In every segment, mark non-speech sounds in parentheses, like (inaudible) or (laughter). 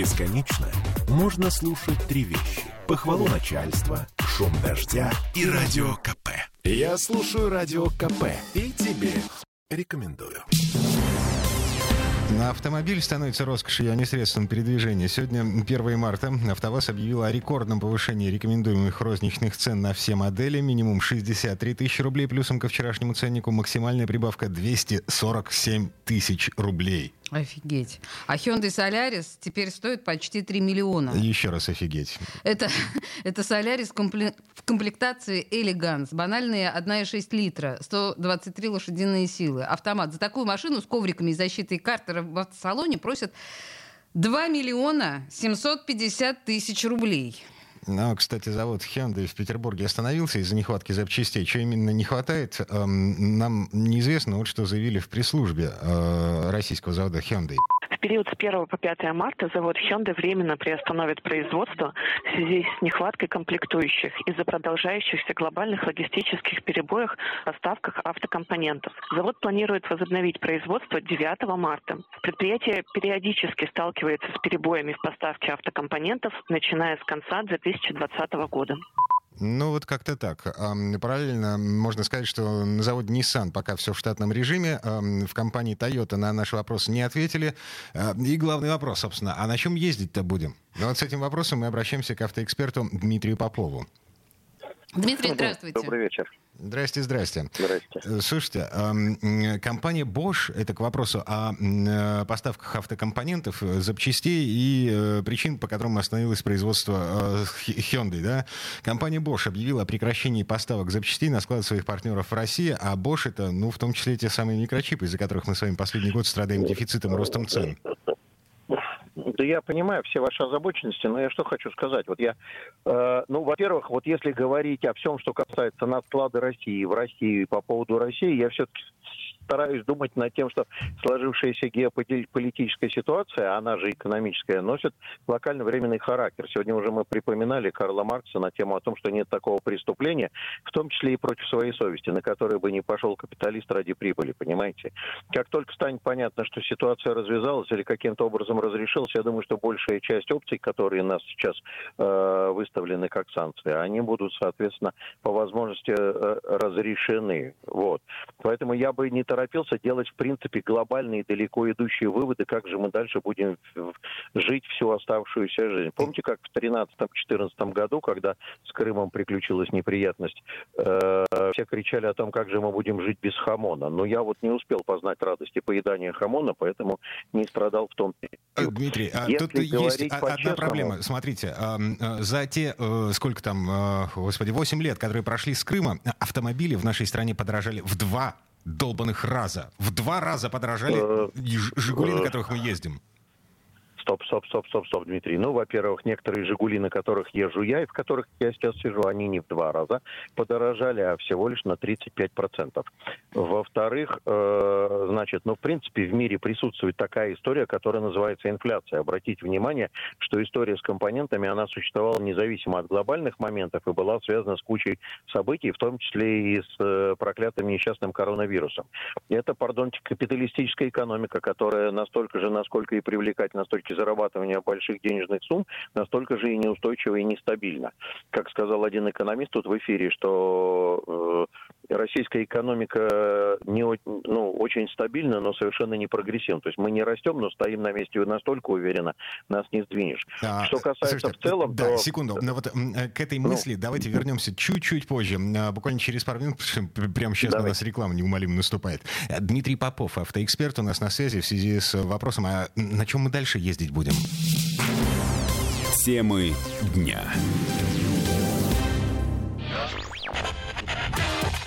Бесконечно можно слушать три вещи. Похвалу начальства, шум дождя и радио КП. Я слушаю радио КП и тебе рекомендую. На автомобиль становится роскошью, а не средством передвижения. Сегодня, 1 марта, АвтоВАЗ объявил о рекордном повышении рекомендуемых розничных цен на все модели. Минимум 63 тысячи рублей, плюсом ко вчерашнему ценнику максимальная прибавка 247 тысяч рублей. Офигеть. А Hyundai Solaris теперь стоит почти 3 миллиона. Еще раз офигеть. Это, (laughs) это Solaris компле- в комплектации Elegance. Банальные 1,6 литра, 123 лошадиные силы. Автомат. За такую машину с ковриками и защитой картера в автосалоне просят 2 миллиона 750 тысяч рублей. Ну, кстати, завод Hyundai в Петербурге остановился из-за нехватки запчастей. Что именно не хватает, эм, нам неизвестно. Вот что заявили в пресс-службе э, российского завода Hyundai. Период с 1 по 5 марта завод Hyundai временно приостановит производство в связи с нехваткой комплектующих из-за продолжающихся глобальных логистических перебоев в поставках автокомпонентов. Завод планирует возобновить производство 9 марта. Предприятие периодически сталкивается с перебоями в поставке автокомпонентов, начиная с конца 2020 года. Ну, вот как-то так. Параллельно можно сказать, что на заводе Nissan пока все в штатном режиме. В компании Toyota на наши вопросы не ответили. А, И главный вопрос, собственно, а на чем ездить-то будем? Ну, вот с этим вопросом мы обращаемся к автоэксперту Дмитрию Попову. Дмитрий, здравствуйте. Добрый вечер. Здрасте, здрасте. Здрасте. Э, Слушайте, м, компания Bosch, это к вопросу о э, поставках автокомпонентов, э, запчастей и э, причин, по которым остановилось производство э, Hy- Hyundai. Да? Компания Bosch объявила о прекращении поставок запчастей на склад своих партнеров в России, а Bosch это, ну, в том числе те самые микрочипы, из-за которых мы с вами последний год страдаем дефицитом и ростом цен. Да я понимаю все ваши озабоченности, но я что хочу сказать. Вот я, э, ну, во-первых, вот если говорить о всем, что касается надсклада России в России по поводу России, я все-таки стараюсь думать над тем, что сложившаяся геополитическая ситуация, она же экономическая, носит локально-временный характер. Сегодня уже мы припоминали Карла Маркса на тему о том, что нет такого преступления, в том числе и против своей совести, на которое бы не пошел капиталист ради прибыли, понимаете? Как только станет понятно, что ситуация развязалась или каким-то образом разрешилась, я думаю, что большая часть опций, которые нас сейчас э, выставлены как санкции, они будут, соответственно, по возможности э, разрешены. Вот. Поэтому я бы не торопился делать, в принципе, глобальные, далеко идущие выводы, как же мы дальше будем жить всю оставшуюся жизнь. Помните, как в 2013-2014 году, когда с Крымом приключилась неприятность, э, все кричали о том, как же мы будем жить без хамона. Но я вот не успел познать радости поедания хамона, поэтому не страдал в том Э, Дмитрий, а Если тут есть одна проблема. Смотрите, э, за те, э, сколько там, э, господи, 8 лет, которые прошли с Крыма, автомобили в нашей стране подорожали в два долбанных раза. В два раза подорожали Э, «Жигули», на э, которых мы ездим. Стоп, стоп, стоп, стоп, стоп, Дмитрий. Ну, во-первых, некоторые «Жигули», на которых езжу я, и в которых я сейчас сижу, они не в два раза подорожали, а всего лишь на 35%. Во-вторых, э, значит, ну, в принципе, в мире присутствует такая история, которая называется инфляция. Обратите внимание, что история с компонентами, она существовала независимо от глобальных моментов и была связана с кучей событий, в том числе и с э, проклятым несчастным коронавирусом. Это, пардонте, капиталистическая экономика, которая настолько же, насколько и привлекательна с точки зарабатывания больших денежных сумм, настолько же и неустойчива и нестабильна. Как сказал один экономист тут в эфире, что э, российская экономика не, о- ну, очень стабильна, но совершенно не прогрессивна. То есть мы не растем, но стоим на месте настолько уверенно, нас не сдвинешь. А, Что касается слушайте, в целом, Да, то- секунду. Но вот э, к этой Ну. мысли давайте вернемся чуть-чуть позже. Буквально через пару минут, потому что п- прямо сейчас на Давайте. нас реклама неумолимо наступает. Э, Дмитрий Попов, автоэксперт, у нас на связи в связи с вопросом, а на чем мы дальше ездить будем? Темы дня.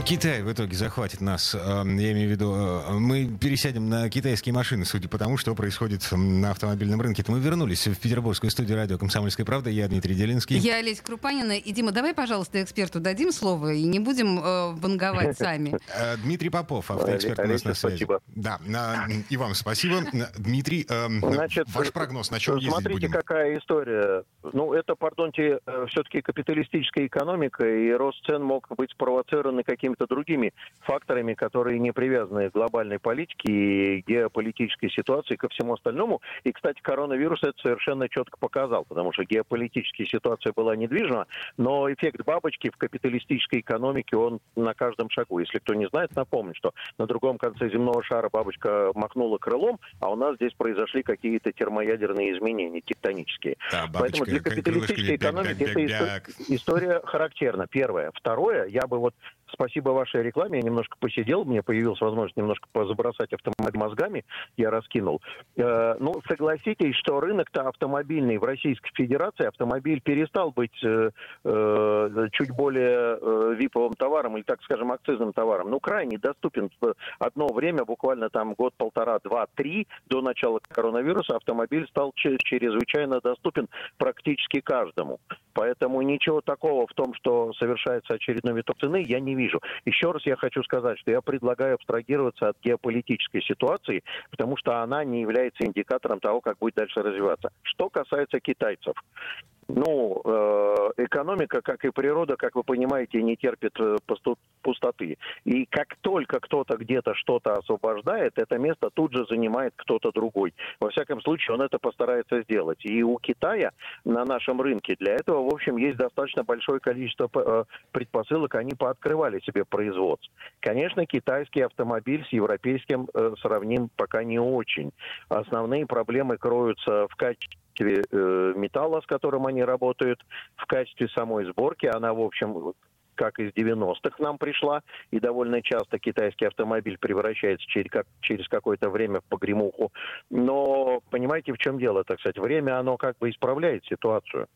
Китай в итоге захватит нас. Я имею в виду, э, мы пересядем на китайские машины, судя по тому, что происходит на автомобильном рынке. Мы вернулись в петербургскую студию радио «Комсомольская правда». Я Дмитрий Делинский. Я Олеся Крупанина. И, Дима, давай, пожалуйста, эксперту дадим слово и не будем э, банговать сами. (laughs) Э, Дмитрий Попов, автоэксперт у нас на связи. Спасибо. Да, и вам спасибо. Дмитрий, Значит, ваш прогноз, на чем ездить Смотрите, какая история. Ну, это, пардонте, все-таки капиталистическая экономика, и рост цен мог быть спровоцирован каким какими-то другими факторами, которые не привязаны к глобальной политике и геополитической ситуации, ко всему остальному. И, кстати, коронавирус это совершенно четко показал, потому что геополитическая ситуация была недвижима, но эффект бабочки в капиталистической экономике, он на каждом шагу. Если кто не знает, напомню, что на другом конце земного шара бабочка махнула крылом, а у нас здесь произошли какие-то термоядерные изменения тектонические. Да, Поэтому для капиталистической экономики эта история характерна. Первое. Второе, я бы вот спасибо вашей рекламе я немножко посидел, мне появилась возможность немножко позабросать автомобиль мозгами, я раскинул. Э, ну, согласитесь, что рынок-то автомобильный в Российской Федерации, автомобиль перестал быть э, э, чуть более э, виповым товаром, или, так скажем, акцизным товаром. Ну, крайне доступен одно время, буквально там год, полтора, два, три, до начала коронавируса, автомобиль стал чрезвычайно доступен практически каждому. Поэтому ничего такого в том, что совершается очередной виток цены, я не вижу. Еще раз я хочу сказать, что я предлагаю абстрагироваться от геополитической ситуации, потому что она не является индикатором того, как будет дальше развиваться. Что касается китайцев, ну, э, экономика, как и природа, как вы понимаете, не терпит э, пустоты. И как только кто-то где-то что-то освобождает, это место тут же занимает кто-то другой. Во всяком случае, он это постарается сделать. И у Китая на нашем рынке для этого, в общем, есть достаточно большое количество э, предпосылок. Они пооткрывали себе производство. Конечно, китайский автомобиль с европейским сравним пока не очень. Основные проблемы кроются в качестве качестве э, металла, с которым они работают, в качестве самой сборки. Она, в общем, как из 90-х нам пришла, и довольно часто китайский автомобиль превращается через, как, через какое-то время в погремуху. Но понимаете, в чем дело, так сказать, время, оно как бы исправляет ситуацию.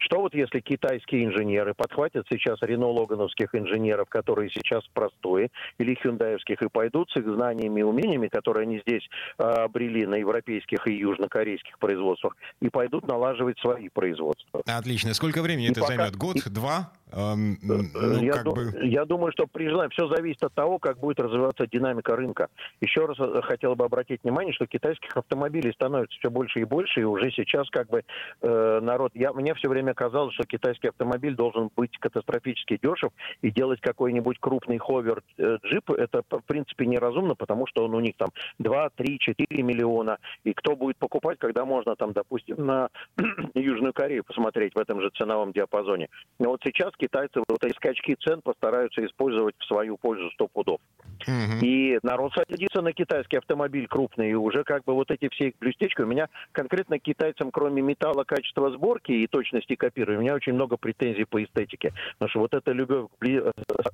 Что вот если китайские инженеры подхватят сейчас рено-логановских инженеров, которые сейчас простые, или хюндаевских, и пойдут с их знаниями и умениями, которые они здесь э, обрели на европейских и южнокорейских производствах, и пойдут налаживать свои производства. Отлично. Сколько времени и это пока... займет? Год? Два? Эм, ну, я, ду- бы... я думаю, что при желании все зависит от того, как будет развиваться динамика рынка. Еще раз э, хотел бы обратить внимание, что китайских автомобилей становится все больше и больше, и уже сейчас как бы э, народ... Я, мне все время казалось, что китайский автомобиль должен быть катастрофически дешев, и делать какой-нибудь крупный ховер э, джип, это в принципе неразумно, потому что он у них там 2, 3, 4 миллиона, и кто будет покупать, когда можно там, допустим, на (clears throat) Южную Корею посмотреть в этом же ценовом диапазоне. Но вот сейчас китайцы вот эти скачки цен постараются использовать в свою пользу сто пудов. Угу. И народ садится на китайский автомобиль крупный, и уже как бы вот эти все их блюстечки. У меня конкретно китайцам, кроме металла, качества сборки и точности копирования, у меня очень много претензий по эстетике. Потому что вот эта любовь,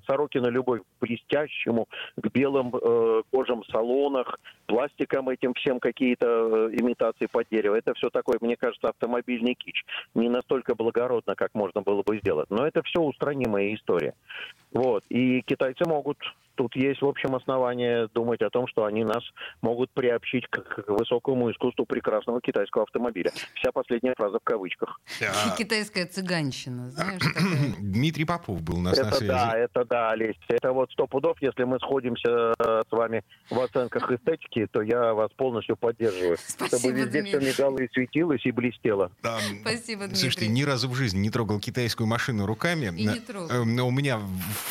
Сорокина любовь к блестящему, к белым э, кожам салонах, пластикам этим всем какие-то э, имитации под дерево. Это все такое, мне кажется, автомобильный кич. Не настолько благородно, как можно было бы сделать. Но это все устранимая история. Вот. И китайцы могут тут есть, в общем, основания думать о том, что они нас могут приобщить к, высокому искусству прекрасного китайского автомобиля. Вся последняя фраза в кавычках. (laughs) Китайская цыганщина, знаешь, (clears throat) Дмитрий Попов был у нас это на связи. Да, это да, Олесь. Это вот сто пудов, если мы сходимся э, с вами в оценках эстетики, то я вас полностью поддерживаю. (laughs) Спасибо, Чтобы везде Дмитрий. все мигало и светилось, и блестело. Да. Спасибо, Дмитрий. Слушайте, ни разу в жизни не трогал китайскую машину руками. И не трогал. Э, Но у меня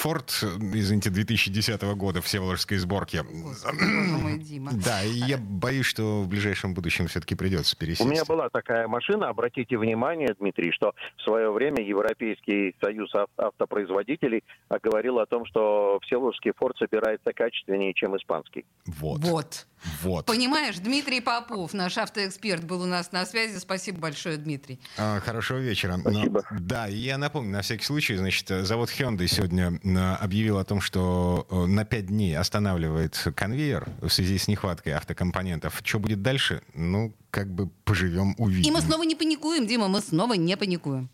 Ford, извините, 2010 года всеволожской сборки. Господи, боже мой, Дима. Да, и я боюсь, что в ближайшем будущем все-таки придется пересесть. У меня была такая машина, обратите внимание, Дмитрий, что в свое время Европейский союз ав- автопроизводителей говорил о том, что всеволожский Форд собирается качественнее, чем испанский. Вот. Вот. Вот. Понимаешь, Дмитрий Попов, наш автоэксперт, был у нас на связи. Спасибо большое, Дмитрий. А, Хорошего вечера. Спасибо. Но- да, и я напомню, на всякий случай, значит, завод Hyundai сегодня объявил о том, что э, на 5 дней останавливает конвейер в связи с нехваткой автокомпонентов. Что будет дальше? Ну, как бы поживем, увидим. И мы снова не паникуем, Дима, мы снова не паникуем.